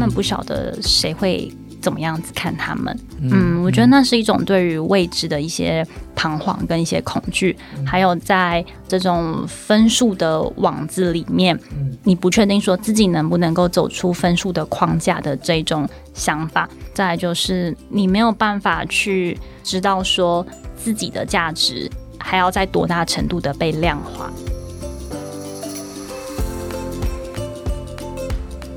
们不晓得谁会怎么样子看他们。嗯，我觉得那是一种对于未知的一些彷徨跟一些恐惧，还有在这种分数的网子里面，你不确定说自己能不能够走出分数的框架的这种想法。再就是你没有办法去知道说自己的价值还要在多大程度的被量化。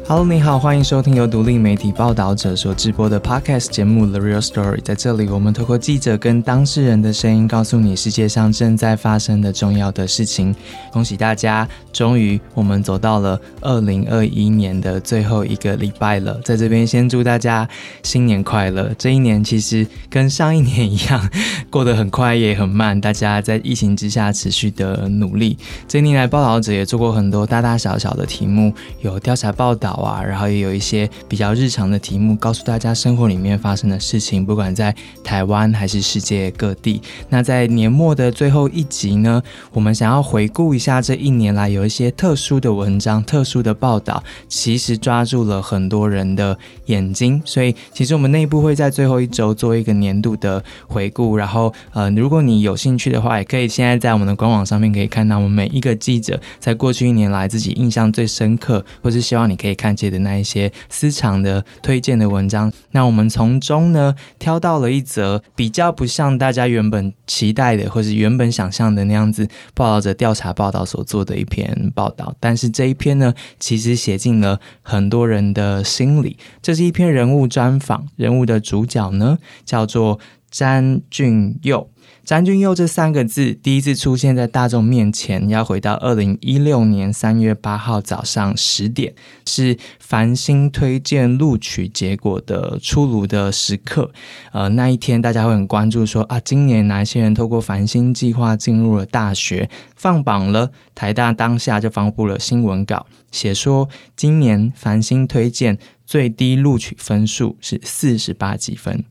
Hello，你好，欢迎收听由独立媒体报道者所直播的 Podcast 节目《The Real Story》。在这里，我们透过记者跟当事人的声音，告诉你世界上正在发生的重要的事情。恭喜大家，终于我们走到了二零二一年的最后一个礼拜了。在这边，先祝大家新年快乐！这一年其实跟上一年一样，过得很快也很慢。大家在疫情之下持续的努力。这一年来，报道者也做过很多大大小小的题目，有调查报道。啊，然后也有一些比较日常的题目，告诉大家生活里面发生的事情，不管在台湾还是世界各地。那在年末的最后一集呢，我们想要回顾一下这一年来有一些特殊的文章、特殊的报道，其实抓住了很多人的眼睛。所以，其实我们内部会在最后一周做一个年度的回顾。然后，呃，如果你有兴趣的话，也可以现在在我们的官网上面可以看到我们每一个记者在过去一年来自己印象最深刻，或是希望你可以看。见的那一些私藏的推荐的文章，那我们从中呢挑到了一则比较不像大家原本期待的，或是原本想象的那样子报道者调查报道所做的一篇报道。但是这一篇呢，其实写进了很多人的心里。这是一篇人物专访，人物的主角呢叫做詹俊佑。詹俊佑这三个字第一次出现在大众面前，要回到二零一六年三月八号早上十点，是繁星推荐录取结果的出炉的时刻。呃，那一天大家会很关注，说啊，今年哪些人透过繁星计划进入了大学，放榜了。台大当下就发布了新闻稿，写说今年繁星推荐最低录取分数是四十八几分。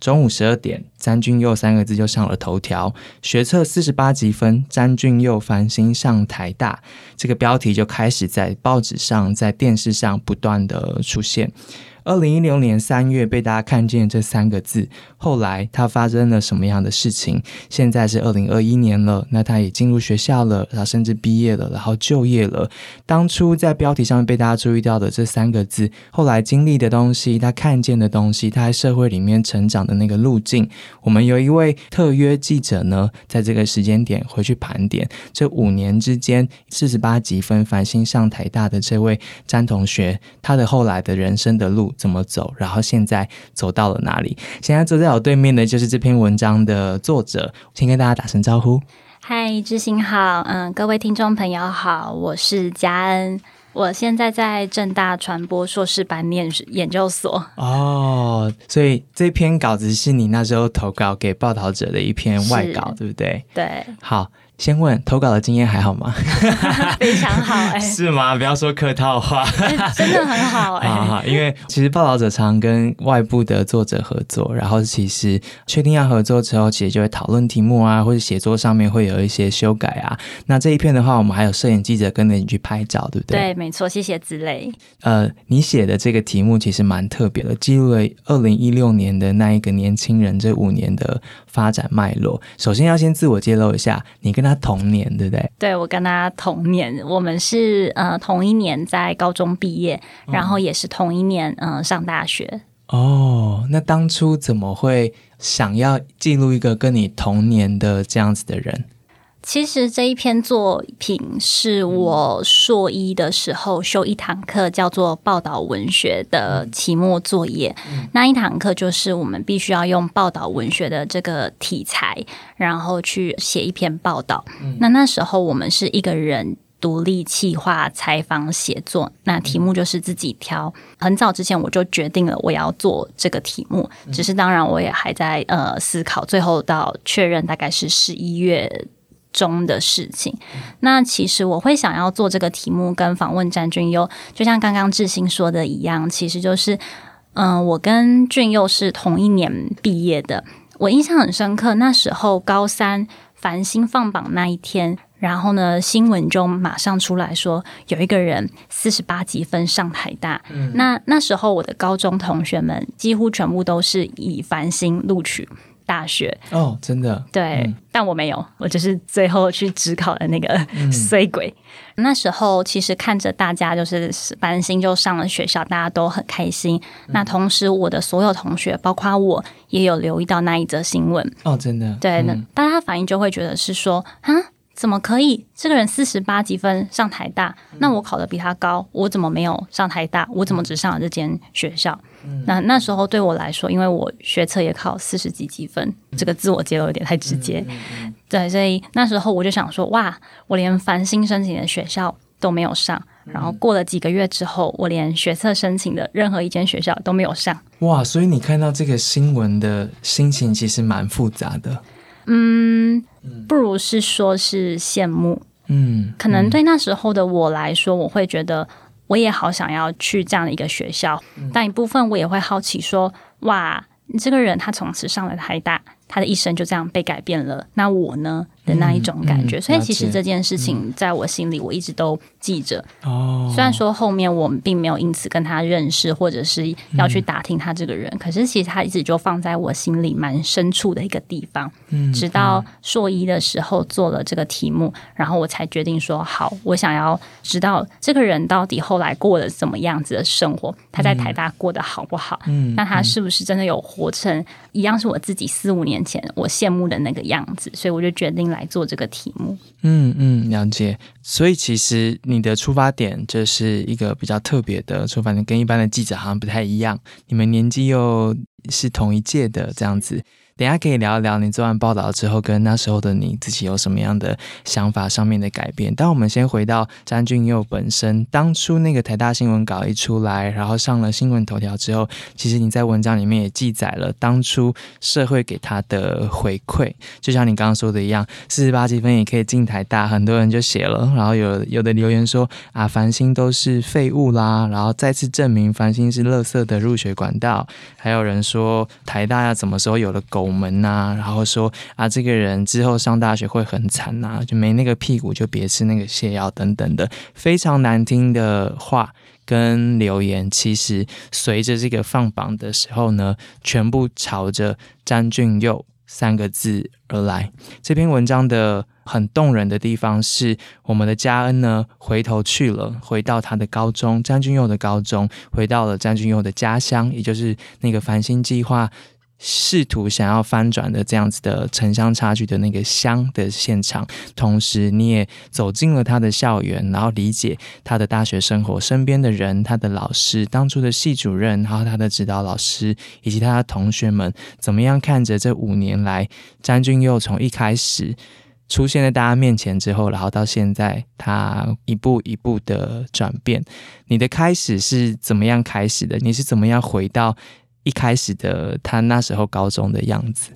中午十二点，詹俊佑三个字就上了头条。学测四十八级分，詹俊佑繁星上台大，这个标题就开始在报纸上、在电视上不断的出现。二零一六年三月被大家看见这三个字，后来他发生了什么样的事情？现在是二零二一年了，那他也进入学校了，然后甚至毕业了，然后就业了。当初在标题上面被大家注意到的这三个字，后来经历的东西，他看见的东西，他在社会里面成长的那个路径，我们有一位特约记者呢，在这个时间点回去盘点这五年之间四十八级分繁星上台大的这位詹同学，他的后来的人生的路。怎么走？然后现在走到了哪里？现在坐在我对面的就是这篇文章的作者，先跟大家打声招呼。嗨，知心好，嗯，各位听众朋友好，我是嘉恩，我现在在正大传播硕士班念研究所。哦，所以这篇稿子是你那时候投稿给报道者的一篇外稿，对不对？对，好。先问投稿的经验还好吗？非常好哎，是吗？不要说客套话，真的很好哎。因为其实报道者常跟外部的作者合作，然后其实确定要合作之后，其实就会讨论题目啊，或者写作上面会有一些修改啊。那这一篇的话，我们还有摄影记者跟着你去拍照，对不对？对，没错。谢谢子磊。呃，你写的这个题目其实蛮特别的，记录了二零一六年的那一个年轻人这五年的发展脉络。首先要先自我揭露一下，你跟他。他同年对不对？对，我跟他同年，我们是呃同一年在高中毕业，然后也是同一年嗯上大学。哦，那当初怎么会想要记录一个跟你同年的这样子的人？其实这一篇作品是我硕一的时候修一堂课，叫做报道文学的期末作业。那一堂课就是我们必须要用报道文学的这个题材，然后去写一篇报道。那那时候我们是一个人独立企划、采访、写作，那题目就是自己挑。很早之前我就决定了我要做这个题目，只是当然我也还在呃思考，最后到确认大概是十一月。中的事情，那其实我会想要做这个题目跟访问詹俊佑，就像刚刚志兴说的一样，其实就是，嗯，我跟俊佑是同一年毕业的，我印象很深刻，那时候高三繁星放榜那一天，然后呢，新闻中马上出来说有一个人四十八级分上台大。那那时候我的高中同学们几乎全部都是以繁星录取。大学。哦，真的。对，但我没有，我就是最后去只考了那个衰鬼。那时候其实看着大家就是繁星就上了学校，大家都很开心。那同时，我的所有同学，包括我也有留意到那一则新闻。哦，真的。对，那大家反应就会觉得是说啊。怎么可以？这个人四十八积分上台大，那我考的比他高，我怎么没有上台大？我怎么只上了这间学校？那那时候对我来说，因为我学测也考四十几积分，这个自我揭露有点太直接。对，所以那时候我就想说，哇，我连繁星申请的学校都没有上，然后过了几个月之后，我连学测申请的任何一间学校都没有上。哇，所以你看到这个新闻的心情其实蛮复杂的。嗯，不如是说是羡慕。嗯，可能对那时候的我来说，我会觉得我也好想要去这样的一个学校，但一部分我也会好奇说，哇，你这个人他从此上了台大。他的一生就这样被改变了，那我呢的那一种感觉，所以其实这件事情在我心里我一直都记着。哦，虽然说后面我们并没有因此跟他认识，或者是要去打听他这个人，可是其实他一直就放在我心里蛮深处的一个地方。嗯，直到硕一的时候做了这个题目，然后我才决定说好，我想要知道这个人到底后来过了怎么样子的生活，他在台大过得好不好？嗯，那他是不是真的有活成一样是我自己四五年。前我羡慕的那个样子，所以我就决定来来做这个题目。嗯嗯，了解。所以其实你的出发点就是一个比较特别的出发点，跟一般的记者好像不太一样。你们年纪又是同一届的这样子。等下可以聊一聊你做完报道之后，跟那时候的你自己有什么样的想法上面的改变。但我们先回到詹俊佑本身，当初那个台大新闻稿一出来，然后上了新闻头条之后，其实你在文章里面也记载了当初社会给他的回馈。就像你刚刚说的一样，四十八积分也可以进台大，很多人就写了，然后有有的留言说啊，繁星都是废物啦，然后再次证明繁星是垃圾的入学管道。还有人说台大要什么时候有了狗？门呐，然后说啊，这个人之后上大学会很惨呐，就没那个屁股就别吃那个泻药等等的非常难听的话跟留言，其实随着这个放榜的时候呢，全部朝着詹俊佑三个字而来。这篇文章的很动人的地方是，我们的嘉恩呢回头去了，回到他的高中，詹俊佑的高中，回到了詹俊佑的家乡，也就是那个繁星计划。试图想要翻转的这样子的城乡差距的那个乡的现场，同时你也走进了他的校园，然后理解他的大学生活，身边的人，他的老师，当初的系主任，然后他的指导老师，以及他的同学们，怎么样看着这五年来，詹俊佑从一开始出现在大家面前之后，然后到现在他一步一步的转变，你的开始是怎么样开始的？你是怎么样回到？一开始的他那时候高中的样子，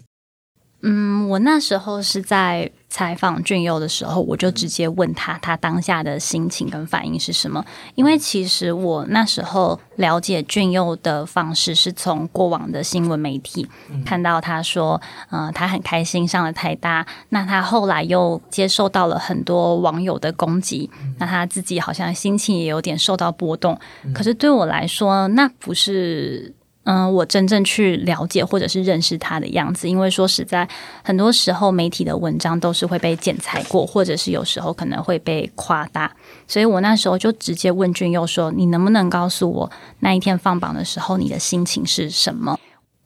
嗯，我那时候是在采访俊佑的时候，我就直接问他，他当下的心情跟反应是什么？因为其实我那时候了解俊佑的方式，是从过往的新闻媒体看到他说，嗯，他很开心上了台大，那他后来又接受到了很多网友的攻击，那他自己好像心情也有点受到波动。可是对我来说，那不是。嗯，我真正去了解或者是认识他的样子，因为说实在，很多时候媒体的文章都是会被剪裁过，或者是有时候可能会被夸大，所以我那时候就直接问俊佑说：“你能不能告诉我那一天放榜的时候，你的心情是什么？”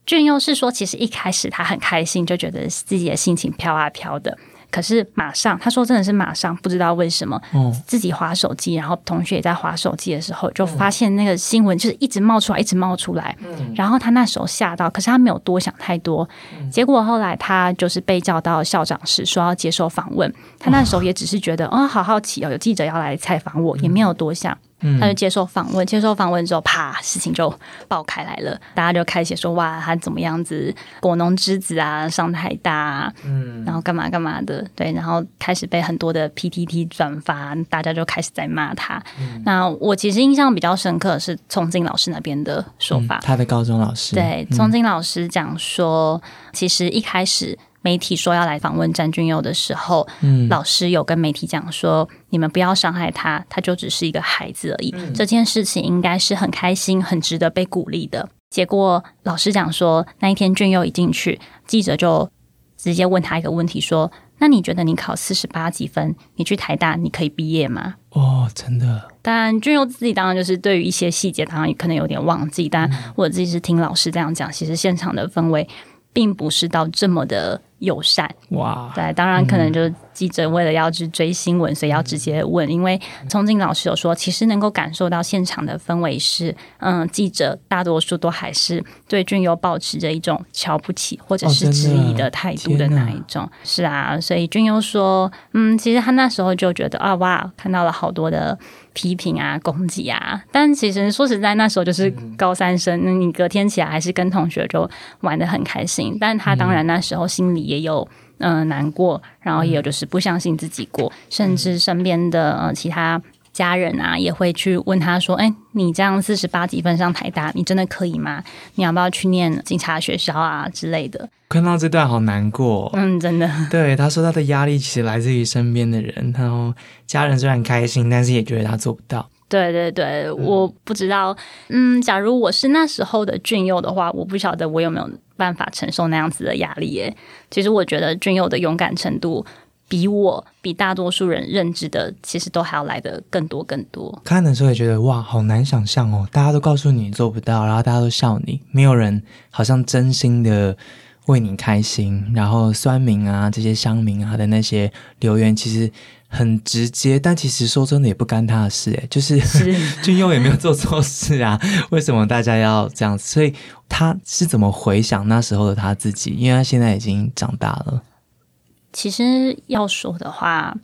俊佑是说，其实一开始他很开心，就觉得自己的心情飘啊飘的。可是马上，他说真的是马上，不知道为什么，自己划手机，然后同学也在划手机的时候，就发现那个新闻就是一直冒出来，一直冒出来。然后他那时候吓到，可是他没有多想太多。结果后来他就是被叫到校长室，说要接受访问。他那时候也只是觉得，哦，好好奇哦，有记者要来采访我，也没有多想。他就接受访问，接受访问之后，啪，事情就爆开来了。大家就开始说，哇，他怎么样子，果农之子啊，上台大，嗯，然后干嘛干嘛的，对，然后开始被很多的 PTT 转发，大家就开始在骂他。那我其实印象比较深刻是聪金老师那边的说法，他的高中老师，对，聪金老师讲说，其实一开始媒体说要来访问詹俊佑的时候，嗯老师有跟媒体讲说，你们不要伤害他，他就只是一个孩子而已。这件事情应该是很开心、很值得被鼓励的。结果老师讲说，那一天俊佑一进去，记者就直接问他一个问题说：“那你觉得你考四十八几分，你去台大你可以毕业吗？”哦，真的，但，俊佑自己当然就是对于一些细节，当然可能有点忘记。但我自己是听老师这样讲，其实现场的氛围并不是到这么的友善。哇，对，当然可能就是记者为了要去追新闻，所以要直接问。因为聪静老师有说，其实能够感受到现场的氛围是，嗯，记者大多数都还是对俊佑保持着一种瞧不起或者是质疑的态度的那一种。是啊，所以俊佑说，嗯，其实他那时候就觉得啊，哇，看到了好多的。批评啊，攻击啊，但其实说实在，那时候就是高三生，那你隔天起来还是跟同学就玩的很开心。但他当然那时候心里也有嗯、呃难过，然后也有就是不相信自己过，甚至身边的呃其他家人啊也会去问他说：“哎，你这样四十八几分上台大，你真的可以吗？你要不要去念警察学校啊之类的看到这段好难过？”。嗯，真的，对，他说他的压力其实来自于身边的人，然后家人虽然开心，但是也觉得他做不到。对对对，我不知道，嗯，假如我是那时候的俊佑的话，我不晓得我有没有办法承受那样子的压力耶。其实我觉得俊佑的勇敢程度比我比大多数人认知的，其实都还要来的更多更多。看的时候也觉得哇，好难想象哦！大家都告诉你做不到，然后大家都笑你，没有人好像真心的为你开心。然后酸民啊，这些乡民啊的那些留言，其实很直接，但其实说真的也不干他的事，诶，就是 是俊佑也没有做错事啊，为什么大家要这样子？所以他是怎么回想那时候的他自己？因为他现在已经长大了，其实要说的话，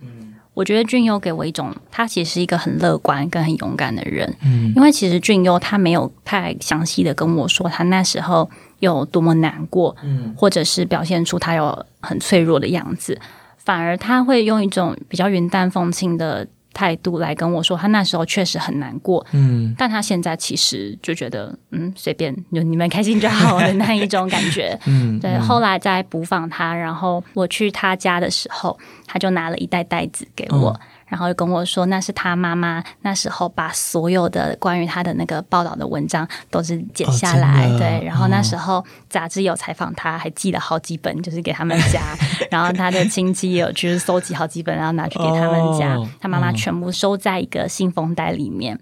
我觉得俊佑给我一种，他其实是一个很乐观跟很勇敢的人。嗯因为其实俊佑他没有太详细的跟我说他那时候有多么难过，嗯或者是表现出他有很脆弱的样子，反而他会用一种比较云淡风轻的态度来跟我说，他那时候确实很难过，嗯。但他现在其实就觉得，嗯，随便，就你们开心就好的那一种感觉。嗯，对，后来在补访他，然后我去他家的时候，他就拿了一袋袋子给我，嗯然后就跟我说那是他妈妈那时候把所有的关于他的那个报道的文章都是剪下来，哦对，然后那哦时候杂志有采访他，还寄了好几本，就是给他们家，然后他的亲戚也有就是搜集好几本，然后拿去给他们家，哦他妈妈嗯全部收在一个信封袋里面。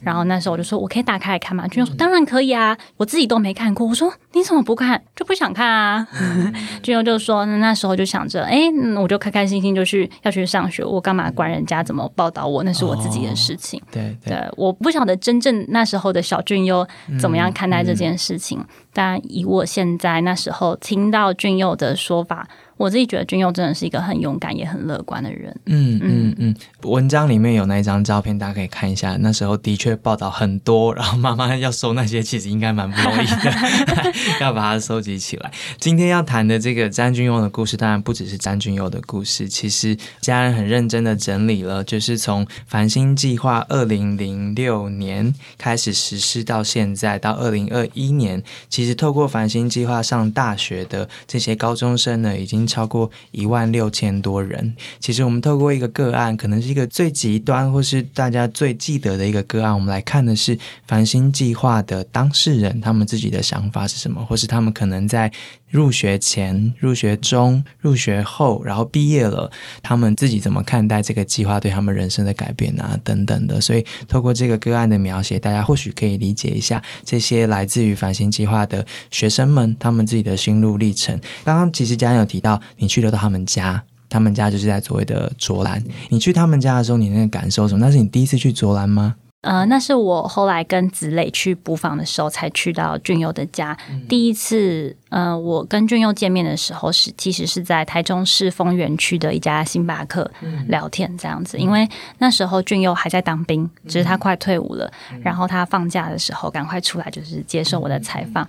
然后那时候我就说，我可以打开来看吗？俊佑说当然可以啊，我自己都没看过。我说你怎么不看？就不想看啊。俊佑就说那时候就想着，哎，嗯我就开开心心就去要去上学，我干嘛管人家怎么报道我？那是我自己的事情。对对，对，我不晓得真正那时候的小俊佑怎么样看待这件事情，但以我现在那时候听到俊佑的说法，我自己觉得君佑真的是一个很勇敢也很乐观的人。嗯嗯嗯，文章里面有那一张照片，大家可以看一下。那时候的确报道很多，然后妈妈要收那些，其实应该蛮不容易的，要把它收集起来。今天要谈的这个詹君佑的故事，当然不只是詹君佑的故事，其实家人很认真的整理了，就是从繁星计划二零零六年开始实施到现在，到二零二一年，其实透过繁星计划上大学的这些高中生呢，已经超过一万六千多人。其实我们透过一个个案，可能是一个最极端或是大家最记得的一个个案，我们来看的是繁星计划的当事人他们自己的想法是什么，或是他们可能在入学前、入学中、入学后，然后毕业了，他们自己怎么看待这个计划对他们人生的改变啊，等等的。所以透过这个个案的描写，大家或许可以理解一下这些来自于繁星计划的学生们他们自己的心路历程。刚刚其实家人有提到，你去了到他们家。他们家就是在所谓的卓兰，你去他们家的时候，你那个感受什么？那是你第一次去卓兰吗？呃，那是我后来跟子磊去补访的时候才去到俊佑的家。第一次，呃，我跟俊佑见面的时候是其实是在台中市丰原区的一家星巴克聊天这样子，因为那时候俊佑还在当兵，只是他快退伍了，然后他放假的时候赶快出来就是接受我的采访。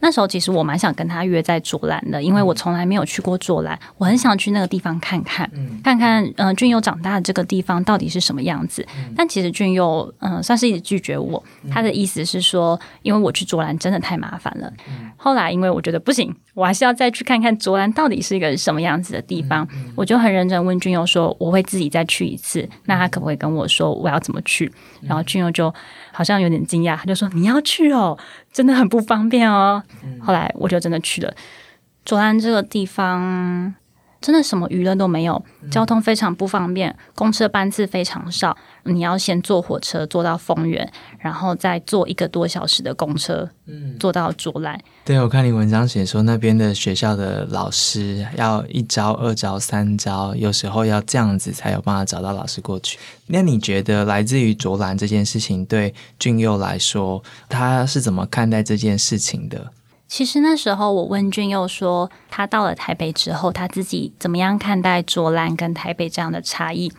那时候其实我蛮想跟他约在左兰的，因为我从来没有去过左兰，我很想去那个地方看看，看看呃俊佑长大的这个地方到底是什么样子。但其实俊佑，嗯、嗯，算是一直拒绝我。他的意思是说，因为我去卓兰真的太麻烦了。后来因为我觉得不行，我还是要再去看看卓兰到底是一个什么样子的地方。我就很认真问俊佑说，我会自己再去一次，那他可不可以跟我说我要怎么去？然后俊佑就好像有点惊讶，他就说你要去哦，真的很不方便哦。后来我就真的去了卓兰这个地方。真的什么娱乐都没有，交通非常不方便，公车班次非常少，你要先坐火车坐到丰原，然后再坐一个多小时的公车，嗯，坐到卓兰。对，我看你文章写说那边的学校的老师要一招、二招、三招，有时候要这样子才有办法找到老师过去。那你觉得来自于卓兰这件事情对俊佑来说，他是怎么看待这件事情的？其实那时候我问俊佑说，他到了台北之后，他自己怎么样看待卓兰跟台北这样的差异？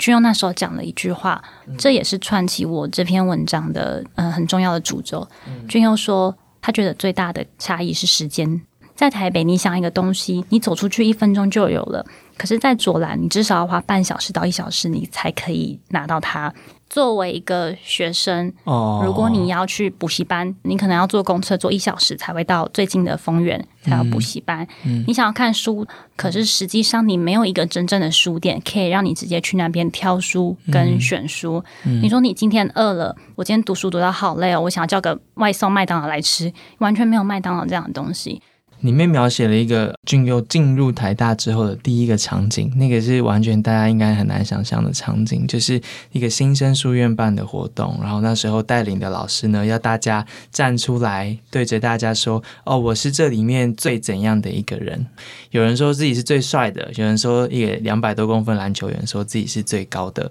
俊佑那时候讲了一句话，这也是串起我这篇文章的嗯很重要的主轴。俊佑说，他觉得最大的差异是时间。在台北，你想一个东西，你走出去一分钟就有了；可是，在左兰，你至少要花半小时到一小时，你才可以拿到它。作为一个学生，哦，如果你要去补习班，你可能要坐公车坐一小时才会到最近的丰原才有补习班。你想要看书，可是实际上你没有一个真正的书店可以让你直接去那边挑书跟选书。你说你今天饿了，我今天读书读到好累哦，我想要叫个外送麦当劳来吃，完全没有麦当劳这样的东西。里面描写了一个俊佑进入台大之后的第一个场景，那个是完全大家应该很难想象的场景，就是一个新生书院办的活动，然后那时候带领的老师呢，要大家站出来对着大家说：“哦，我是这里面最怎样的一个人。” 有人说自己是最帅的，有人说一个两百多公分篮球员说自己是最高的。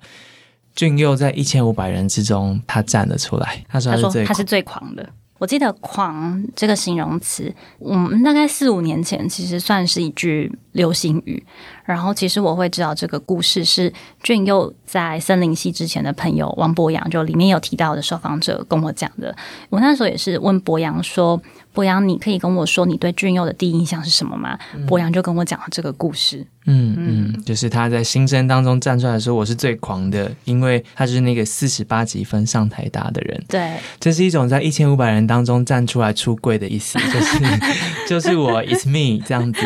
俊佑在一千五百人之中，他站了出来，他说他是最他是最狂的。我记得“狂”这个形容词，嗯大概四五年前其实算是一句流行语。然后，其实我会知道这个故事是俊佑在森林系之前的朋友王博洋，就里面有提到的受访者跟我讲的。我那时候也是问博洋说：“博洋，你可以跟我说你对俊佑的第一印象是什么吗？”博洋就跟我讲了这个故事。嗯嗯，就是他在新生当中站出来说：“我是最狂的，因为他是那个四十八级分上台大的人。”对，这是一种在一千五百人当中站出来出柜的意思，就是就是我，it's me 这样子。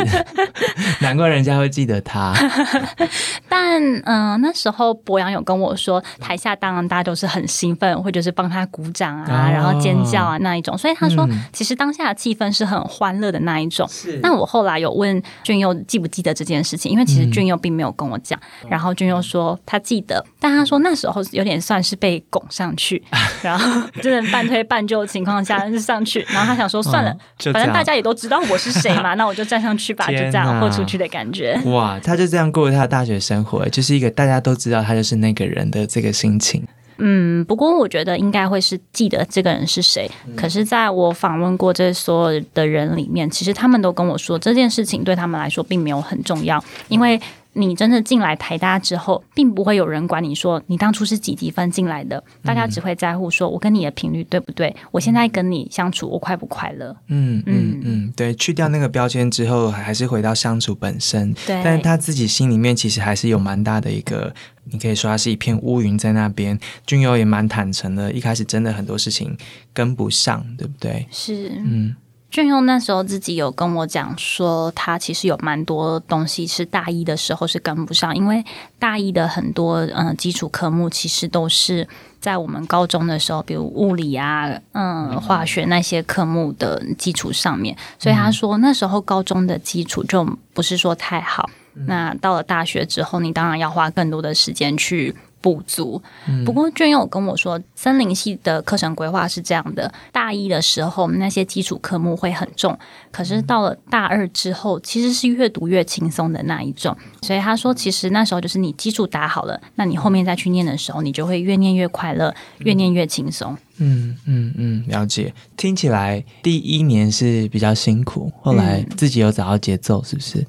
难怪人家会记得他。但嗯，那时候博洋有跟我说，台下当然大家都是很兴奋，或者是帮他鼓掌啊，然后尖叫啊那一种。所以他说，其实当下的气氛是很欢乐的那一种。是那我后来有问俊佑记不记得这件事情。因为其实俊佑并没有跟我讲，然后俊佑说他记得，但他说那时候有点算是被拱上去，然后真的半推半就的情况下就上去，然后他想说算了，反正大家也都知道我是谁嘛，那我就站上去吧，就这样豁出去的感觉。哇，他就这样过他的大学生活，就是一个大家都知道他就是那个人的这个心情。嗯，不过我觉得应该会是记得这个人是谁。可是，在我访问过这所有的人里面，其实他们都跟我说，这件事情对他们来说并没有很重要，因为。你真的进来台大之后，并不会有人管你说你当初是几级分进来的，大家只会在乎说我跟你的频率对不对？我现在跟你相处，我快不快乐？嗯嗯嗯，对，去掉那个标签之后，还是回到相处本身。对，但是他自己心里面其实还是有蛮大的一个，你可以说他是一片乌云在那边。君友也蛮坦诚的，一开始真的很多事情跟不上，对不对？是，嗯。俊佑那时候自己有跟我讲说，他其实有蛮多东西是大一的时候是跟不上，因为大一的很多嗯基础科目其实都是在我们高中的时候，比如物理啊、嗯化学那些科目的基础上面，所以他说那时候高中的基础就不是说太好。那到了大学之后，你当然要花更多的时间去。不足。不过俊佑跟我说，森林系的课程规划是这样的：大一的时候那些基础科目会很重，可是到了大二之后，其实是越读越轻松的那一种。所以他说，其实那时候就是你基础打好了，那你后面再去念的时候，你就会越念越快乐，越念越轻松。嗯嗯嗯，了解。听起来第一年是比较辛苦，后来自己有找到节奏，是不是？嗯，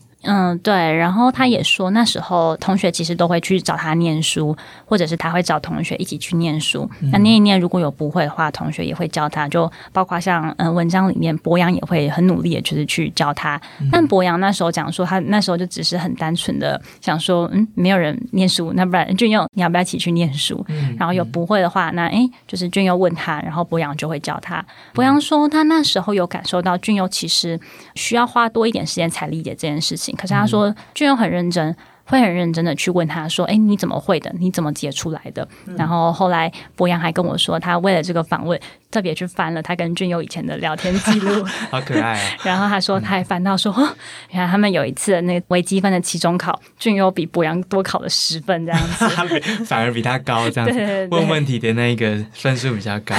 对。然后他也说，那时候同学其实都会去找他念书，或者是他会找同学一起去念书。那念一念，如果有不会的话，同学也会教他。就包括像嗯，文章里面博洋也会很努力的，就是去教他。但博洋那时候讲说，他那时候就只是很单纯的想说，嗯，没有人念书，那不然俊佑你要不要一起去念书？然后有不会的话，那哎，就是俊佑问他，然后博洋就会教他。博洋说，他那时候有感受到俊佑其实需要花多一点时间才理解这件事情。可是他说，俊佑很认真，会很认真的去问他说：“哎，你怎么会的？你怎么解出来的？”然后后来博洋还跟我说，他为了这个访问。特别去翻了他跟俊佑以前的聊天记录，好可爱啊！然后他说他还翻到说，原来他们有一次那个微积分的期中考，俊佑比博洋多考了十分这样子，反而比他高这样子。问问题的那个分数比较高，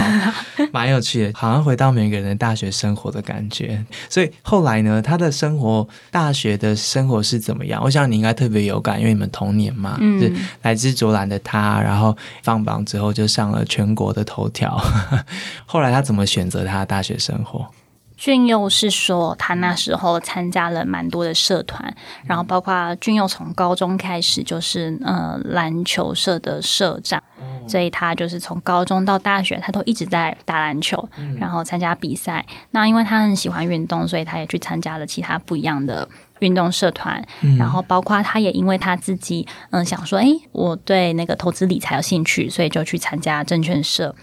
蛮有趣的，好像回到每个人的大学生活的感觉。所以后来呢，他的生活大学的生活是怎么样？我想你应该特别有感，因为你们童年嘛，是来自卓兰的他，然后放榜之后就上了全国的头条。后来他怎么选择他的大学生活？俊佑是说，他那时候参加了蛮多的社团，然后包括俊佑从高中开始就是呃篮球社的社长，所以他就是从高中到大学，他都一直在打篮球，然后参加比赛。那因为他很喜欢运动，所以他也去参加了其他不一样的运动社团。然后包括他也因为他自己嗯想说，哎，我对那个投资理财有兴趣，所以就去参加证券社。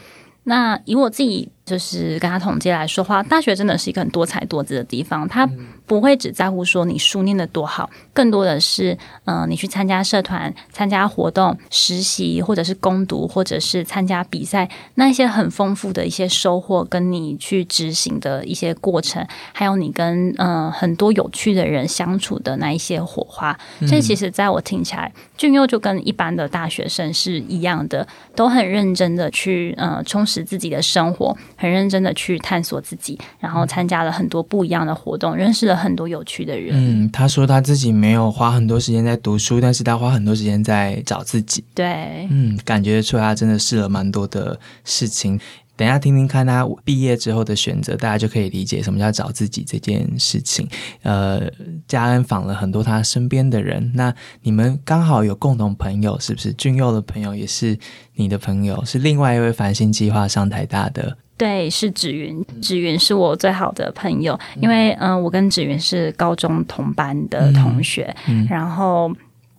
那以我自己。就是跟他统计来说话，大学真的是一个很多才多姿的地方。他不会只在乎说你书念的多好，更多的是，嗯，你去参加社团、参加活动、实习，或者是攻读，或者是参加比赛，那一些很丰富的一些收获，跟你去执行的一些过程，还有你跟嗯很多有趣的人相处的那一些火花。所以，其实在我听起来，俊佑就跟一般的大学生是一样的，都很认真的去嗯充实自己的生活。很认真的去探索自己，然后参加了很多不一样的活动，认识了很多有趣的人。嗯，他说他自己没有花很多时间在读书，但是他花很多时间在找自己。对，嗯，感觉出来他真的试了蛮多的事情。等下听听看他毕业之后的选择，大家就可以理解什么叫找自己这件事情。呃，嘉恩访了很多他身边的人，那你们刚好有共同朋友，是不是？俊佑的朋友也是你的朋友，是另外一位繁星计划上台大的。对，是芷云，芷云是我最好的朋友，因为嗯，我跟芷云是高中同班的同学，然后。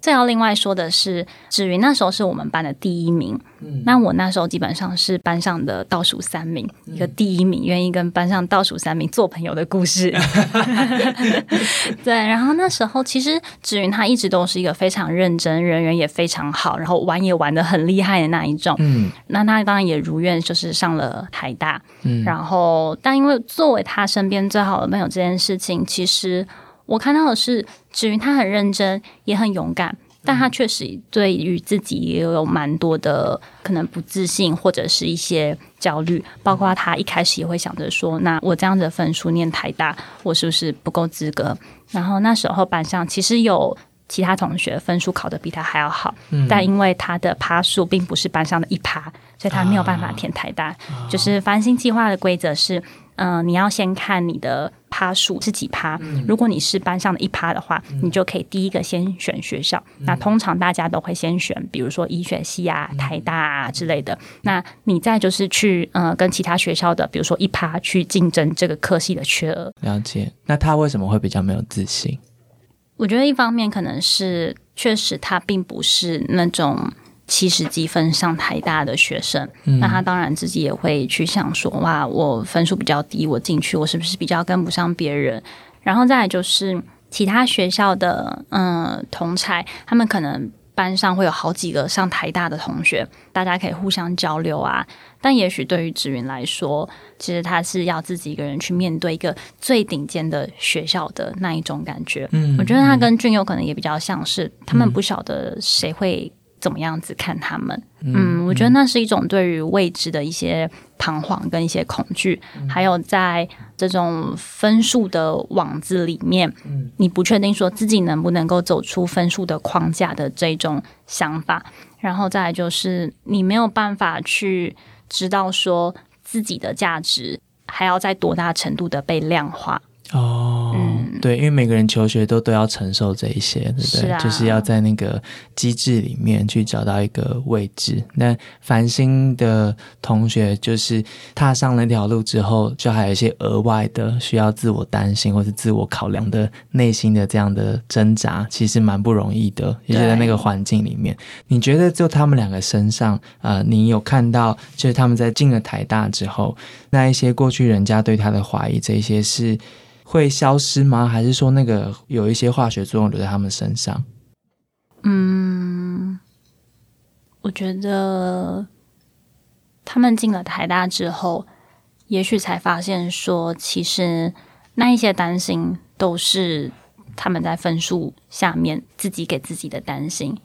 再要另外说的是，芷云那时候是我们班的第一名，那我那时候基本上是班上的倒数三名，一个第一名愿意跟班上倒数三名做朋友的故事。对，然后那时候其实芷云她一直都是一个非常认真，人缘也非常好，然后玩也玩的很厉害的那一种。嗯，那她当然也如愿就是上了台大。嗯，然后但因为作为她身边最好的朋友这件事情，其实。我看到的是，芷云他很认真，也很勇敢，但他确实对于自己也有蛮多的可能不自信，或者是一些焦虑。包括他一开始也会想着说：“那我这样的分数念台大，我是不是不够资格？”然后那时候班上其实有其他同学分数考得比他还要好，但因为他的趴数并不是班上的一趴，所以他没有办法填台大。就是繁星计划的规则是。嗯，你要先看你的趴数是几趴。如果你是班上的一趴的话，你就可以第一个先选学校。那通常大家都会先选，比如说医学系啊、台大啊之类的。那你再就是去呃跟其他学校的，比如说一趴去竞争这个科系的缺额。了解。那他为什么会比较没有自信？我觉得一方面可能是确实他并不是那种。七十几分上台大的学生，那他当然自己也会去想说：哇，我分数比较低，我进去我是不是比较跟不上别人？然后再来就是其他学校的嗯同才，他们可能班上会有好几个上台大的同学，大家可以互相交流啊。但也许对于子云来说，其实他是要自己一个人去面对一个最顶尖的学校的那一种感觉。嗯，我觉得他跟俊佑可能也比较像是，他们不晓得谁会。怎么样子看他们？嗯，我觉得那是一种对于未知的一些彷徨跟一些恐惧，还有在这种分数的网子里面，你不确定说自己能不能够走出分数的框架的这种想法，然后再就是你没有办法去知道说自己的价值还要在多大程度的被量化。哦，嗯，对，因为每个人求学都都要承受这一些，对不对？是啊就是要在那个机制里面去找到一个位置。那繁星的同学就是踏上那条路之后，就还有一些额外的需要自我担心或是自我考量的内心的这样的挣扎，其实蛮不容易的，也是在那个环境里面。你觉得就他们两个身上，呃，你有看到就是他们在进了台大之后，那一些过去人家对他的怀疑，这些是会消失吗？还是说那个有一些化学作用留在他们身上？嗯，我觉得他们进了台大之后，也许才发现说，其实那一些担心都是他们在分数下面自己给自己的担心。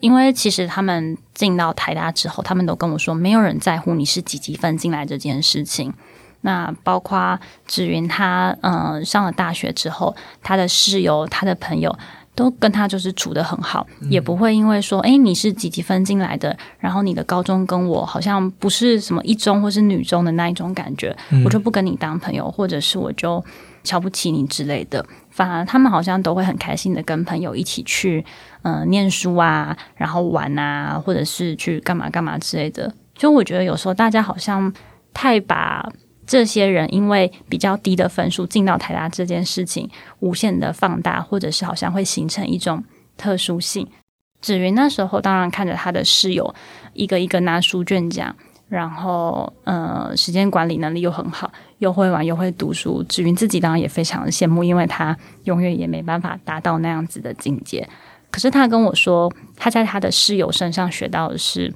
因为其实他们进到台大之后，他们都跟我说，没有人在乎你是几级分进来这件事情。那包括芷云他，嗯、上了大学之后，他的室友、他的朋友都跟他就是处的很好，也不会因为说，诶，你是几级分进来的，然后你的高中跟我好像不是什么一中或是女中的那一种感觉，我就不跟你当朋友，或者是我就瞧不起你之类的。反而他们好像都会很开心的跟朋友一起去，呃，念书啊，然后玩啊，或者是去干嘛干嘛之类的。就我觉得有时候大家好像太把这些人因为比较低的分数进到台大这件事情无限的放大，或者是好像会形成一种特殊性。芷云那时候当然看着他的室友一个一个拿书卷奖，然后呃时间管理能力又很好，又会玩又会读书。芷云自己当然也非常的羡慕，因为他永远也没办法达到那样子的境界。可是他跟我说，他在他的室友身上学到的是，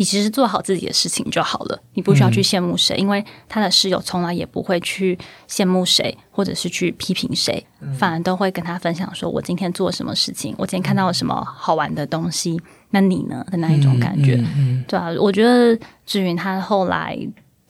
你其实做好自己的事情就好了，你不需要去羡慕谁，因为他的室友从来也不会去羡慕谁，或者是去批评谁，反而都会跟他分享说，我今天做了什么事情，我今天看到了什么好玩的东西，那你呢？的那一种感觉，嗯对啊，我觉得志云他后来。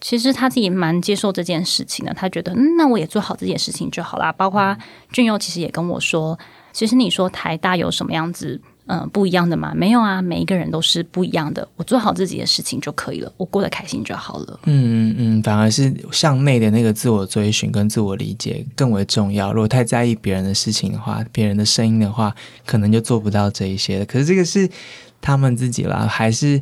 其实他自己蛮接受这件事情的，他觉得嗯，那我也做好这件事情就好啦。包括俊佑其实也跟我说，其实你说台大有什么样子嗯、不一样的吗？没有啊，每一个人都是不一样的。我做好自己的事情就可以了，我过得开心就好了。嗯嗯嗯，反而是向内的那个自我追寻跟自我理解更为重要。如果太在意别人的事情的话，别人的声音的话，可能就做不到这一些了。可是这个是他们自己啦，还是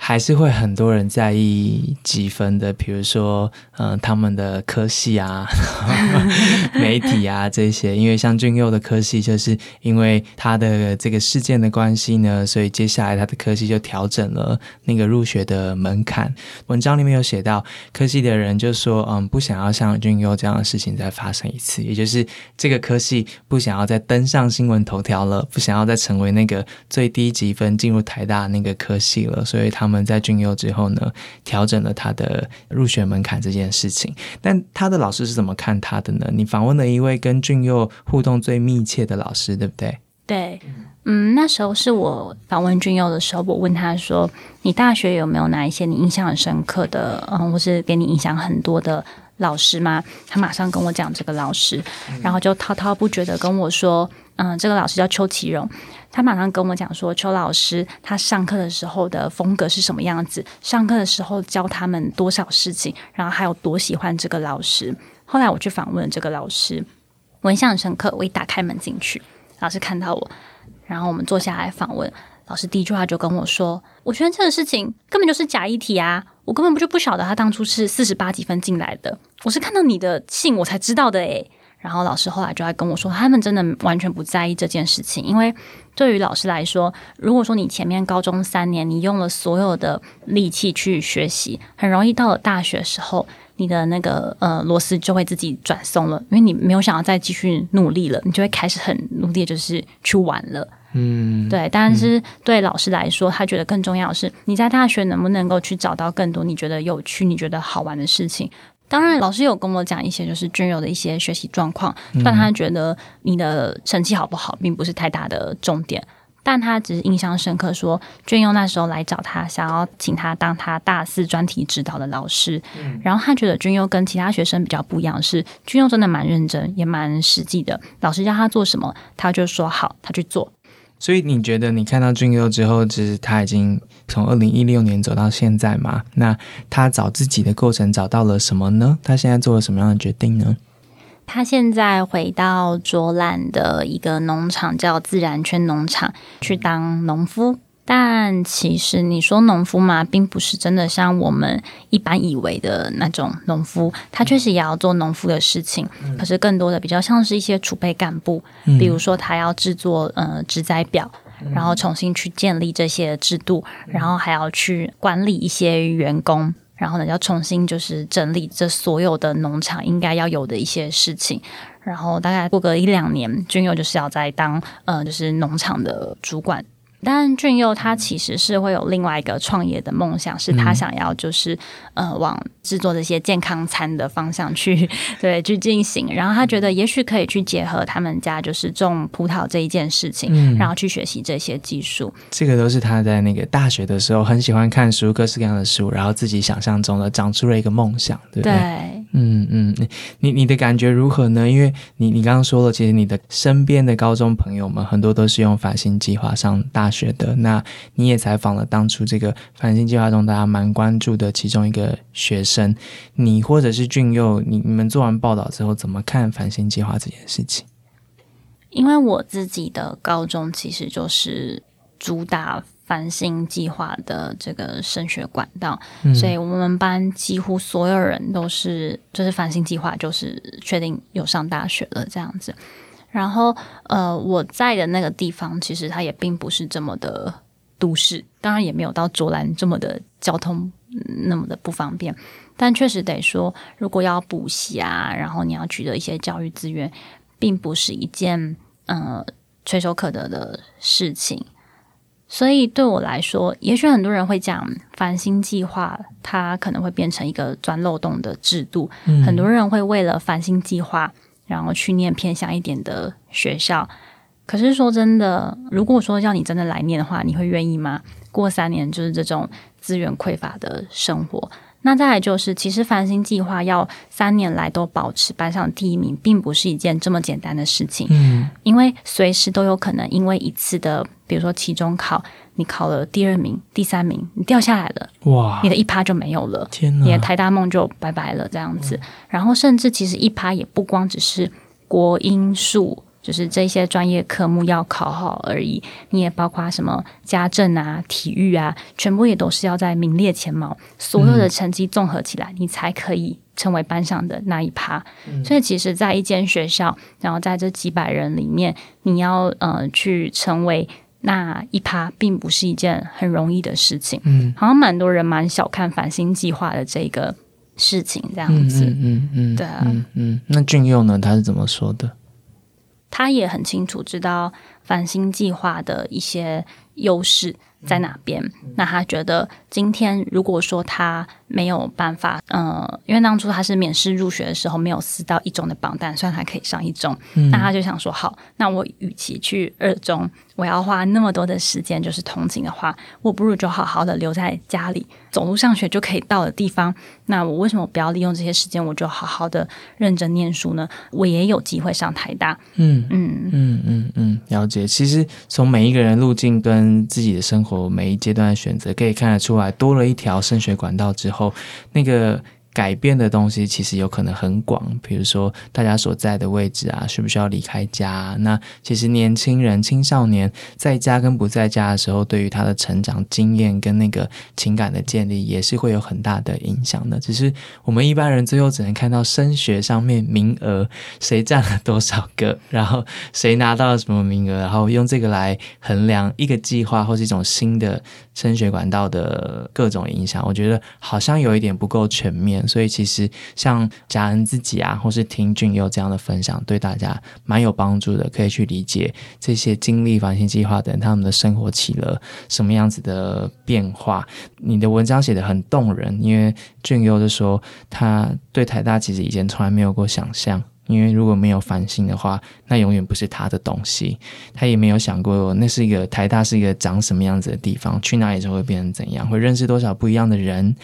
还是会很多人在意积分的，比如说，嗯、他们的科系啊、媒体啊这些。因为像俊佑的科系，就是因为他的这个事件的关系呢，所以接下来他的科系就调整了那个入学的门槛。文章里面有写到，科系的人就说，嗯，不想要像俊佑这样的事情再发生一次，也就是这个科系不想要再登上新闻头条了，不想要再成为那个最低积分进入台大那个科系了，所以他们在俊佑之后呢，调整了他的入学门槛这件事情。但他的老师是怎么看他的呢？你访问了一位跟俊佑互动最密切的老师，对不对？对，嗯，那时候是我访问俊佑的时候，我问他说：“你大学有没有哪一些你印象很深刻的，嗯，或是给你影响很多的老师吗？”他马上跟我讲这个老师，然后就滔滔不绝的跟我说：“嗯，这个老师叫邱其荣。”他马上跟我讲说，邱老师他上课的时候的风格是什么样子，上课的时候教他们多少事情，然后还有多喜欢这个老师。后来我去访问这个老师，我印象很深刻。我一打开门进去，老师看到我，然后我们坐下来访问。老师第一句话就跟我说：“我觉得这个事情根本就是假议题啊！我根本不就不晓得他当初是四十八几分进来的，我是看到你的信我才知道的诶。”然后老师后来就来跟我说，他们真的完全不在意这件事情，因为对于老师来说，如果说你前面高中三年你用了所有的力气去学习，很容易到了大学时候，你的那个呃螺丝就会自己转松了，因为你没有想要再继续努力了，你就会开始很努力，就是去玩了。嗯，对，但是对老师来说，他觉得更重要的是你在大学能不能够去找到更多你觉得有趣、你觉得好玩的事情。当然，老师有跟我讲一些就是军友的一些学习状况，但他觉得你的成绩好不好，并不是太大的重点。但他只是印象深刻说，娟佑那时候来找他，想要请他当他大四专题指导的老师。然后他觉得君佑跟其他学生比较不一样，是君佑真的蛮认真，也蛮实际的。老师叫他做什么，他就说好，他去做。所以你觉得你看到俊佑之后，其实他已经从二零一六年走到现在嘛？那他找自己的过程找到了什么呢？他现在做了什么样的决定呢？他现在回到卓兰的一个农场，叫自然圈农场，去当农夫。但其实你说农夫嘛，并不是真的像我们一般以为的那种农夫。他确实也要做农夫的事情，可是更多的比较像是一些储备干部，比如说他要制作呃植栽表，然后重新去建立这些制度，然后还要去管理一些员工，然后呢要重新就是整理这所有的农场应该要有的一些事情。然后大概过个一两年，君佑就是要在当呃就是农场的主管。但俊佑他其实是会有另外一个创业的梦想，是他想要就是呃往制作这些健康餐的方向去 对去进行。然后他觉得也许可以去结合他们家就是种葡萄这一件事情，然后去学习这些技术。这个都是他在那个大学的时候很喜欢看书，各式各样的书，然后自己想象中的长出了一个梦想，对不对？嗯嗯，你你的感觉如何呢？因为你你刚刚说了，其实你的身边的高中朋友们很多都是用繁星计划上大学的。那你也采访了当初这个繁星计划中大家蛮关注的其中一个学生，你或者是俊佑，你你们做完报道之后怎么看繁星计划这件事情？因为我自己的高中其实就是主打。繁星计划的这个升学管道，所以我们班几乎所有人都是，就是繁星计划，就是确定有上大学了这样子。然后，呃，我在的那个地方，其实它也并不是这么的都市，当然也没有到卓兰这么的交通那么的不方便。但确实得说，如果要补习啊，然后你要取得一些教育资源，并不是一件呃垂手可得的事情。所以对我来说，也许很多人会讲繁星计划，它可能会变成一个钻漏洞的制度。很多人会为了繁星计划，然后去念偏向一点的学校。可是说真的，如果说要你真的来念的话，你会愿意吗？过三年就是这种资源匮乏的生活。那再来就是，其实繁星计划要三年来都保持班上第一名，并不是一件这么简单的事情。嗯，因为随时都有可能因为一次的，比如说期中考，你考了第二名、第三名，你掉下来了，哇，你的一趴就没有了，天哪，你的台大梦就拜拜了，这样子。然后甚至其实一趴也不光只是国英数。就是这些专业科目要考好而已，你也包括什么家政啊、体育啊，全部也都是要在名列前茅。所有的成绩综合起来，你才可以成为班上的那一趴。所以，其实，在一间学校，然后在这几百人里面，你要呃去成为那一趴，并不是一件很容易的事情。嗯，好像蛮多人蛮小看繁星计划的这个事情，这样子。嗯嗯，对啊，嗯嗯。那俊佑呢？他是怎么说的？他也很清楚知道繁星计划的一些优势在哪边。那他觉得今天如果说他没有办法，呃，因为当初他是免试入学的时候没有撕到一中的榜单，虽然还可以上一中，那他就想说，好，那我与其去二中。我要花那么多的时间，就是通勤的话，我不如就好好的留在家里，走路上学就可以到的地方。那我为什么不要利用这些时间，我就好好的认真念书呢？我也有机会上台大。嗯嗯嗯嗯嗯，了解。其实从每一个人路径跟自己的生活每一阶段的选择，可以看得出来，多了一条升学管道之后，后那个。改变的东西其实有可能很广，比如说大家所在的位置啊，需不需要离开家？那其实年轻人、青少年在家跟不在家的时候，对于他的成长经验跟那个情感的建立，也是会有很大的影响的。只是我们一般人最后只能看到升学上面名额谁占了多少个，然后谁拿到了什么名额，然后用这个来衡量一个计划或是一种新的升学管道的各种影响。我觉得好像有一点不够全面。所以其实像嘉恩自己啊，或是听俊佑这样的分享，对大家蛮有帮助的，可以去理解这些经历繁星计划的人，他们的生活起了什么样子的变化。你的文章写的很动人，因为俊佑就说他对台大其实以前从来没有过想象，因为如果没有繁星的话，那永远不是他的东西。他也没有想过那是一个台大是一个长什么样子的地方，去哪里就会变成怎样，会认识多少不一样的人。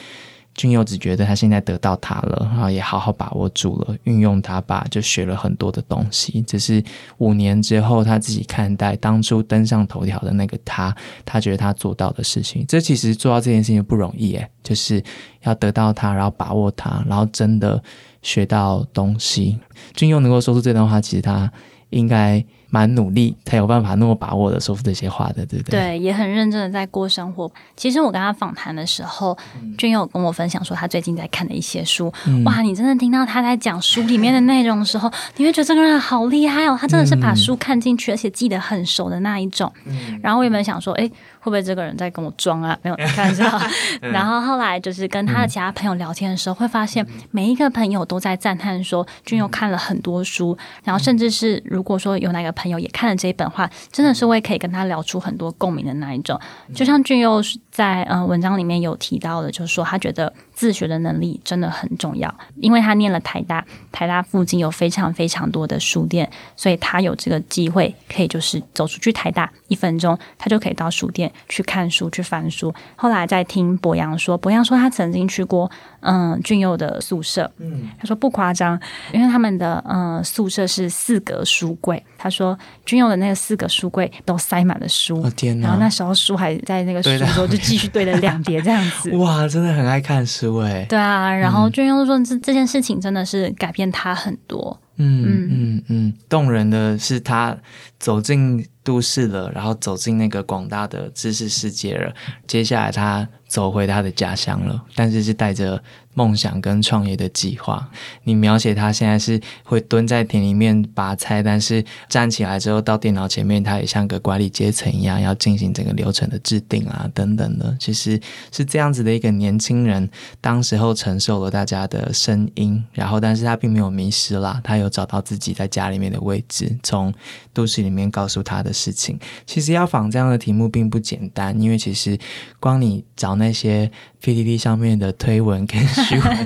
俊佑只觉得他现在得到他了，然后也好好把握住了，运用他吧，就学了很多的东西。只是五年之后，他自己看待当初登上头条的那个他，他觉得他做到的事情，这其实做到这件事情不容易诶，就是要得到他，然后把握他，然后真的学到东西。俊佑能够说出这段话，其实他应该。蛮努力才有办法那么把握的说出这些话的，对不对？对，也很认真的在过生活。其实我跟他访谈的时候，俊佑跟我分享说他最近在看的一些书。哇，你真的听到他在讲书里面的内容的时候，你会觉得这个人好厉害哦！他真的是把书看进去，而且记得很熟的那一种。然后我有没有想说，哎？会不会这个人在跟我装啊？没有看到。然后后来就是跟他的其他朋友聊天的时候，会发现每一个朋友都在赞叹说，君佑看了很多书。然后甚至是如果说有哪个朋友也看了这一本话，真的是会可以跟他聊出很多共鸣的那一种。就像君佑在呃文章里面有提到的，就是说他觉得。自学的能力真的很重要，因为他念了台大，台大附近有非常非常多的书店，所以他有这个机会可以就是走出去台大一分钟，他就可以到书店去看书去翻书。后来在听博洋说，博洋说他曾经去过嗯俊佑的宿舍，嗯，他说不夸张，因为他们的嗯宿舍是四格书柜，他说俊佑的那个四个书柜都塞满了书，哦天然后那时候书还在那个书桌就继续堆了两叠这样子，哇，真的很爱看书。哎对啊，然后俊佑说这这件事情真的是改变他很多。嗯。嗯嗯，动人的是他走进都市了，然后走进那个广大的知识世界了。接下来他走回他的家乡了，但是是带着。梦想跟创业的计划，你描写他现在是会蹲在田里面拔菜，但是站起来之后到电脑前面，他也像个管理阶层一样，要进行整个流程的制定啊等等的。其实是这样子的一个年轻人，当时候承受了大家的声音，然后但是他并没有迷失啦，他有找到自己在家里面的位置，从都市里面告诉他的事情。其实要仿这样的题目并不简单，因为其实光你找那些 PPT 上面的推文跟。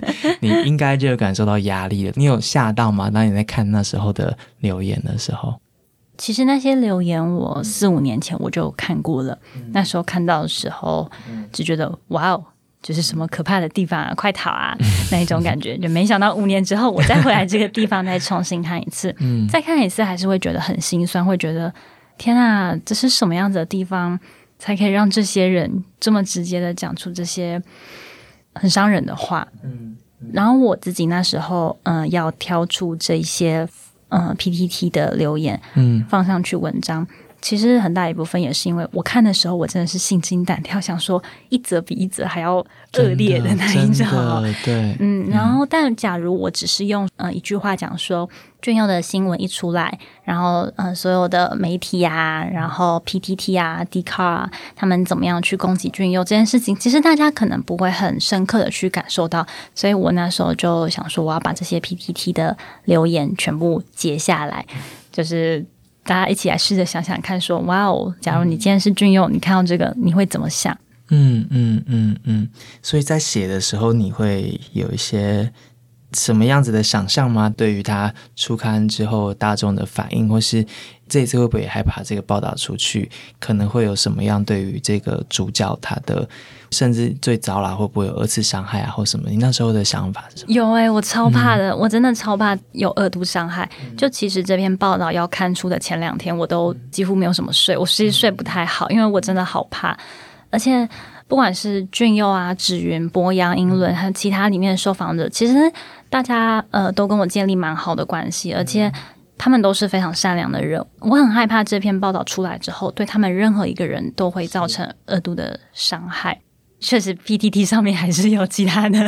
你应该就有感受到压力了。你有吓到吗？当你在看那时候的留言的时候，其实那些留言我四五年前我就看过了。那时候看到的时候，就觉得哇哦，就是什么可怕的地方啊，快逃啊 那一种感觉。就没想到五年之后，我再回来这个地方再重新看一次，再看一次还是会觉得很心酸，会觉得天啊，这是什么样子的地方，才可以让这些人这么直接的讲出这些。很伤人的话，嗯，然后我自己那时候，嗯，要挑出这些，嗯，PPT 的留言，嗯，放上去文章。其实很大一部分也是因为我看的时候，我真的是心惊胆跳，想说一则比一则还要恶劣的那一种。对，嗯，然后但假如我只是用呃一句话讲说，俊佑的新闻一出来，然后呃所有的媒体啊，然后 PTT 啊、d c a r 啊，他们怎么样去攻击俊佑这件事情，其实大家可能不会很深刻的去感受到。所以我那时候就想说，我要把这些 PTT 的留言全部截下来，就是。大家一起来试着想想看，说哇哦，假如你今天是俊佑，你看到这个，你会怎么想？嗯嗯嗯嗯。所以在写的时候，你会有一些什么样子的想象吗？对于他出刊之后大众的反应，或是这次会不会也害怕这个报道出去，可能会有什么样对于这个主角他的？甚至最糟啦，会不会有二次伤害啊，或什么？你那时候的想法是什么？有哎，我超怕的，我真的超怕有二度伤害。就其实这篇报道要刊出的前两天，我都几乎没有什么睡，我其实睡不太好，因为我真的好怕。而且不管是俊佑啊、芷云、博洋、英伦，还有其他里面的受访者，其实大家呃都跟我建立蛮好的关系，而且他们都是非常善良的人。我很害怕这篇报道出来之后，对他们任何一个人都会造成恶毒的伤害。确实，PTT 上面还是有其他的，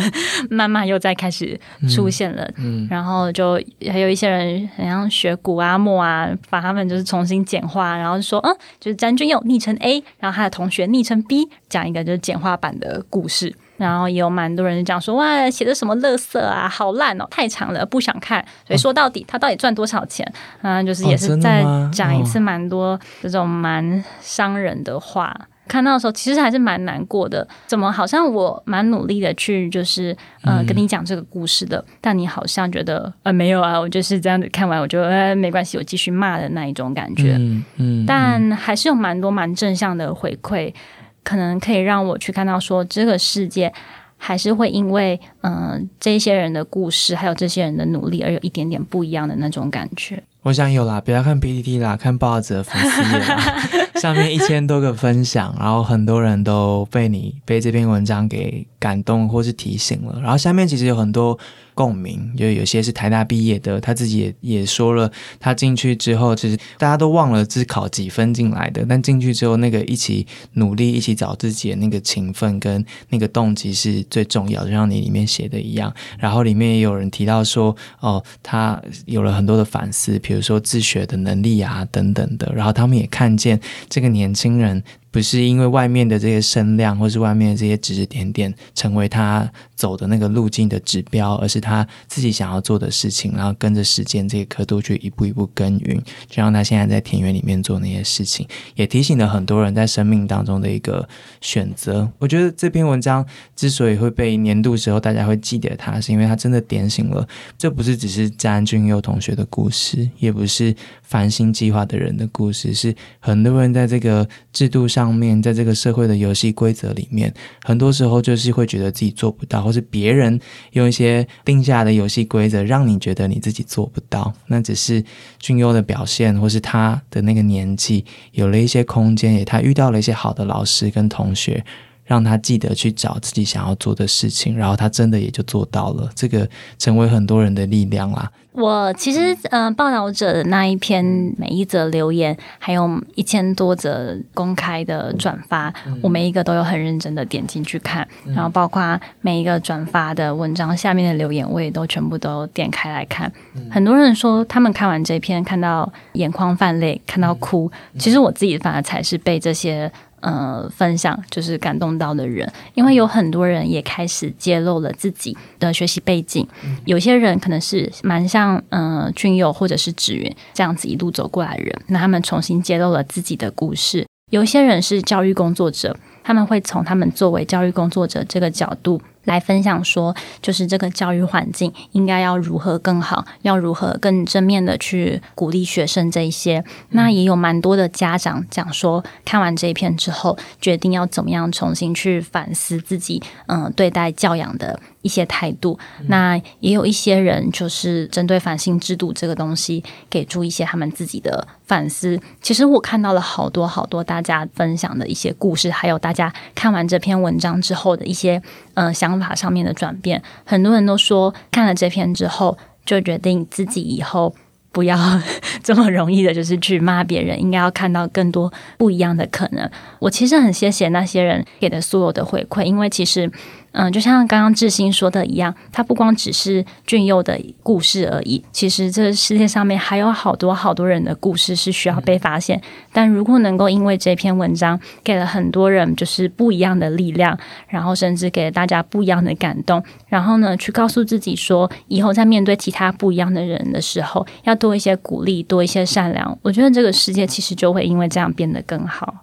慢慢又在开始出现了。嗯，然后就还有一些人，好像学古阿莫啊，把他们就是重新简化，然后说，嗯，就是詹君佑昵称 A，然后他的同学昵称 B，讲一个就是简化版的故事。然后也有蛮多人讲说，哇，写的什么乐色啊，好烂哦，太长了，不想看。所以说到底，他到底赚多少钱？嗯，就是也是在讲一次蛮多这种蛮伤人的话。看到的时候，其实还是蛮难过的。怎么好像我蛮努力的去，就是呃跟你讲这个故事的，但你好像觉得呃没有啊，我就是这样子看完，我就呃没关系，我继续骂的那一种感觉。嗯嗯。但还是有蛮多蛮正向的回馈，可能可以让我去看到说这个世界还是会因为嗯这些人的故事，还有这些人的努力而有一点点不一样的那种感觉。我想有啦，不要看 PPT 啦，看报纸的粉丝页啦，上面一千多个分享，然后很多人都被你被这篇文章给感动或是提醒了。然后下面其实有很多。共鸣，就有些是台大毕业的，他自己也也说了，他进去之后，其实大家都忘了是考几分进来的，但进去之后，那个一起努力、一起找自己的那个勤奋跟那个动机是最重要，就像你里面写的一样。然后里面也有人提到说，哦，他有了很多的反思，比如说自学的能力啊等等的。然后他们也看见这个年轻人。不是因为外面的这些声量，或是外面的这些指指点点，成为他走的那个路径的指标，而是他自己想要做的事情，然后跟着时间这个刻度去一步一步耕耘，就像他现在在田园里面做那些事情，也提醒了很多人在生命当中的一个选择。我觉得这篇文章之所以会被年度时候大家会记得他，是因为他真的点醒了，这不是只是詹俊佑同学的故事，也不是繁星计划的人的故事，是很多人在这个制度上。上面在这个社会的游戏规则里面，很多时候就是会觉得自己做不到，或是别人用一些定下的游戏规则让你觉得你自己做不到。那只是俊优的表现，或是他的那个年纪有了一些空间，也他遇到了一些好的老师跟同学，让他记得去找自己想要做的事情，然后他真的也就做到了。这个成为很多人的力量啦。我其实，嗯，报道者的那一篇每一则留言，还有一千多则公开的转发，我每一个都有很认真的点进去看，然后包括每一个转发的文章下面的留言，我也都全部都点开来看。很多人说他们看完这篇，看到眼眶泛泪，看到哭。其实我自己反而才是被这些。呃，分享就是感动到的人，因为有很多人也开始揭露了自己的学习背景。有些人可能是蛮像呃俊佑或者是芷云这样子一路走过来的人，那他们重新揭露了自己的故事。有些人是教育工作者，他们会从他们作为教育工作者这个角度。来分享说，就是这个教育环境应该要如何更好，要如何更正面的去鼓励学生这一些。那也有蛮多的家长讲说，看完这一篇之后，决定要怎么样重新去反思自己，嗯，对待教养的。一些态度，那也有一些人就是针对反性制度这个东西，给出一些他们自己的反思。其实我看到了好多好多大家分享的一些故事，还有大家看完这篇文章之后的一些呃想法上面的转变。很多人都说看了这篇之后，就决定自己以后不要 这么容易的，就是去骂别人，应该要看到更多不一样的可能。我其实很谢谢那些人给的所有的回馈，因为其实。嗯，就像刚刚志新说的一样，它不光只是俊佑的故事而已。其实这世界上面还有好多好多人的故事是需要被发现。但如果能够因为这篇文章给了很多人就是不一样的力量，然后甚至给了大家不一样的感动，然后呢，去告诉自己说，以后在面对其他不一样的人的时候，要多一些鼓励，多一些善良。我觉得这个世界其实就会因为这样变得更好。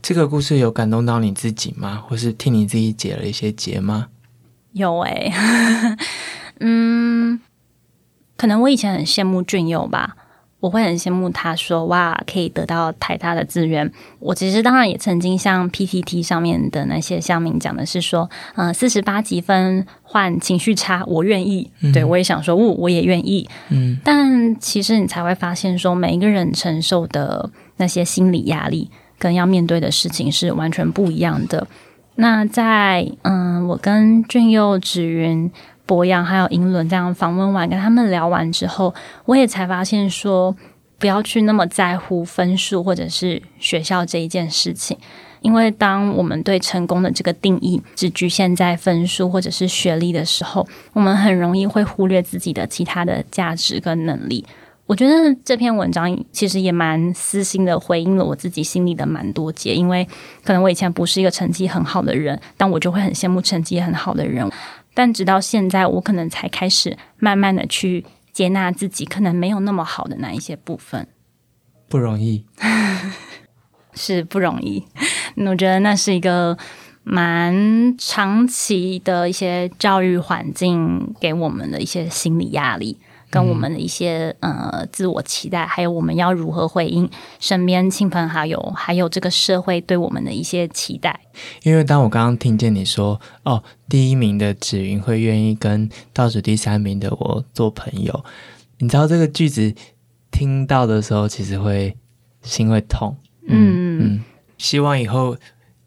这个故事有感动到你自己吗？或是替你自己解了一些结吗？有诶，嗯，可能我以前很羡慕俊佑吧，我会很羡慕他说哇，可以得到台大的资源。我其实当然也曾经像 PTT 上面的那些乡民讲的是说，嗯，四十八积分换情绪差，我愿意。对我也想说，我我也愿意。嗯，但其实你才会发现，说每一个人承受的那些心理压力。跟要面对的事情是完全不一样的。那在嗯，我跟俊佑、芷云、博洋还有英伦这样访问完，跟他们聊完之后，我也才发现说，不要去那么在乎分数或者是学校这一件事情，因为当我们对成功的这个定义只局限在分数或者是学历的时候，我们很容易会忽略自己的其他的价值跟能力。我觉得这篇文章其实也蛮私心的，回应了我自己心里的蛮多结。因为可能我以前不是一个成绩很好的人，但我就会很羡慕成绩很好的人。但直到现在，我可能才开始慢慢的去接纳自己可能没有那么好的那一些部分。不容易，是不容易。我觉得那是一个蛮长期的一些教育环境给我们的一些心理压力。跟我们的一些呃自我期待，还有我们要如何回应身边亲朋好友，还有这个社会对我们的一些期待。因为当我刚刚听见你说哦，第一名的紫云会愿意跟倒数第三名的我做朋友，你知道这个句子听到的时候，其实会心会痛。嗯嗯，希望以后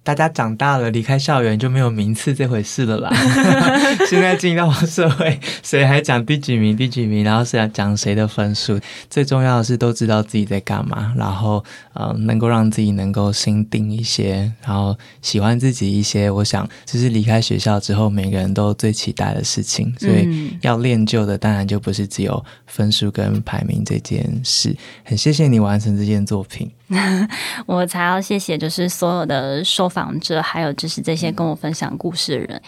大家长大了，离开校园就没有名次这回事了啦。现在进到社会，谁还讲第几名、第几名，然后是要讲谁的分数？最重要的是都知道自己在干嘛，然后呃，能够让自己能够心定一些，然后喜欢自己一些。我想，这是离开学校之后每个人都最期待的事情。所以要练就的，当然就不是只有分数跟排名这件事。很谢谢你完成这件作品。我才要谢谢，就是所有的受访者，还有就是这些跟我分享故事的人。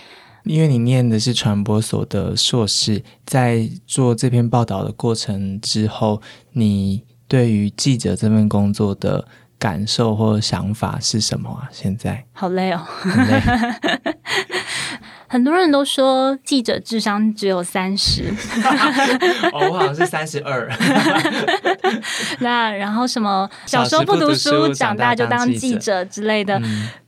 因为你念的是传播所的硕士，在做这篇报道的过程之后，你对于记者这份工作的感受或想法是什么啊？现在好累哦，很累。很多人都说记者智商只有三十，哦，我好像是三十二。那然后什么小时候不读书，长大就当记者之类的。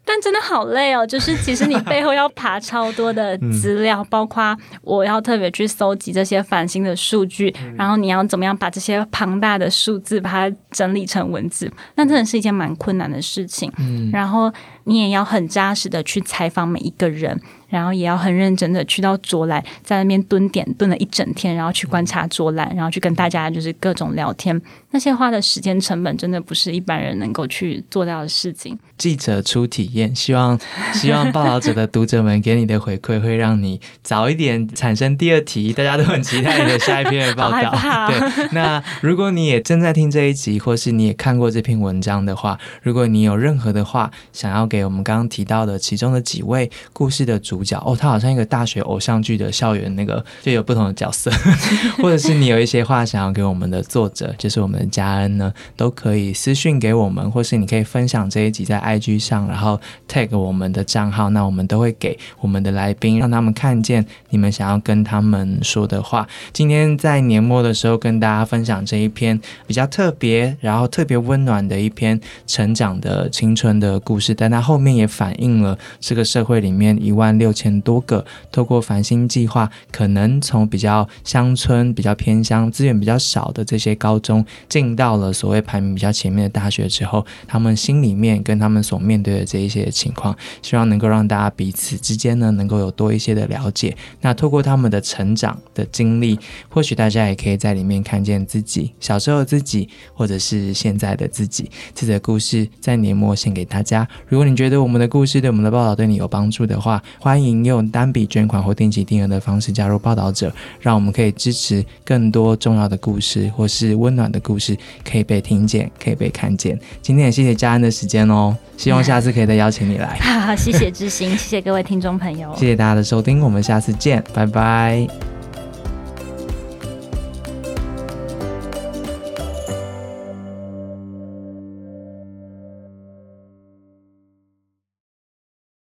但真的好累哦，就是其实你背后要爬超多的 资料，包括我要特别去搜集这些繁星的数据，然后你要怎么样把这些庞大的数字把它整理成文字，那真的是一件蛮困难的事情。嗯，然后你也要很扎实的去采访每一个人，然后也要很认真的去到卓兰，在那边蹲点蹲了一整天，然后去观察卓兰，然后去跟大家就是各种聊天，那些花的时间成本真的不是一般人能够去做到的事情。记者出体验。希望希望报道者的读者们给你的回馈会让你早一点产生第二题，大家都很期待你的下一篇的报道。对，那如果你也正在听这一集，或是你也看过这篇文章的话，如果你有任何的话想要给我们刚刚提到的其中的几位故事的主角，哦，他好像一个大学偶像剧的校园那个就有不同的角色，或者是你有一些话想要给我们的作者，就是我们的佳恩呢，都可以私讯给我们，或是你可以分享这一集在 IG 上，然后。tag 我们的账号，那我们都会给我们的来宾，让他们看见你们想要跟他们说的话。今天在年末的时候，跟大家分享这一篇比较特别，然后特别温暖的一篇成长的青春的故事，但它后面也反映了这个社会里面一万六六千多个透过繁星计划，可能从比较乡村、比较偏乡、资源比较少的这些高中，进到了所谓排名比较前面的大学之后，他们心里面跟他们所面对的这一些。情况，希望能够让大家彼此之间呢，能够有多一些的了解。那透过他们的成长的经历，或许大家也可以在里面看见自己小时候自己，或者是现在的自己。这则故事在年末献给大家。如果你觉得我们的故事对我们的报道对你有帮助的话，欢迎用单笔捐款或定期定额的方式加入报道者，让我们可以支持更多重要的故事或是温暖的故事可以被听见，可以被看见。今天也谢谢嘉恩的时间哦，希望下次可以再邀请。请你来，谢谢知心，谢谢各位听众朋友，谢谢大家的收听，我们下次见，拜拜。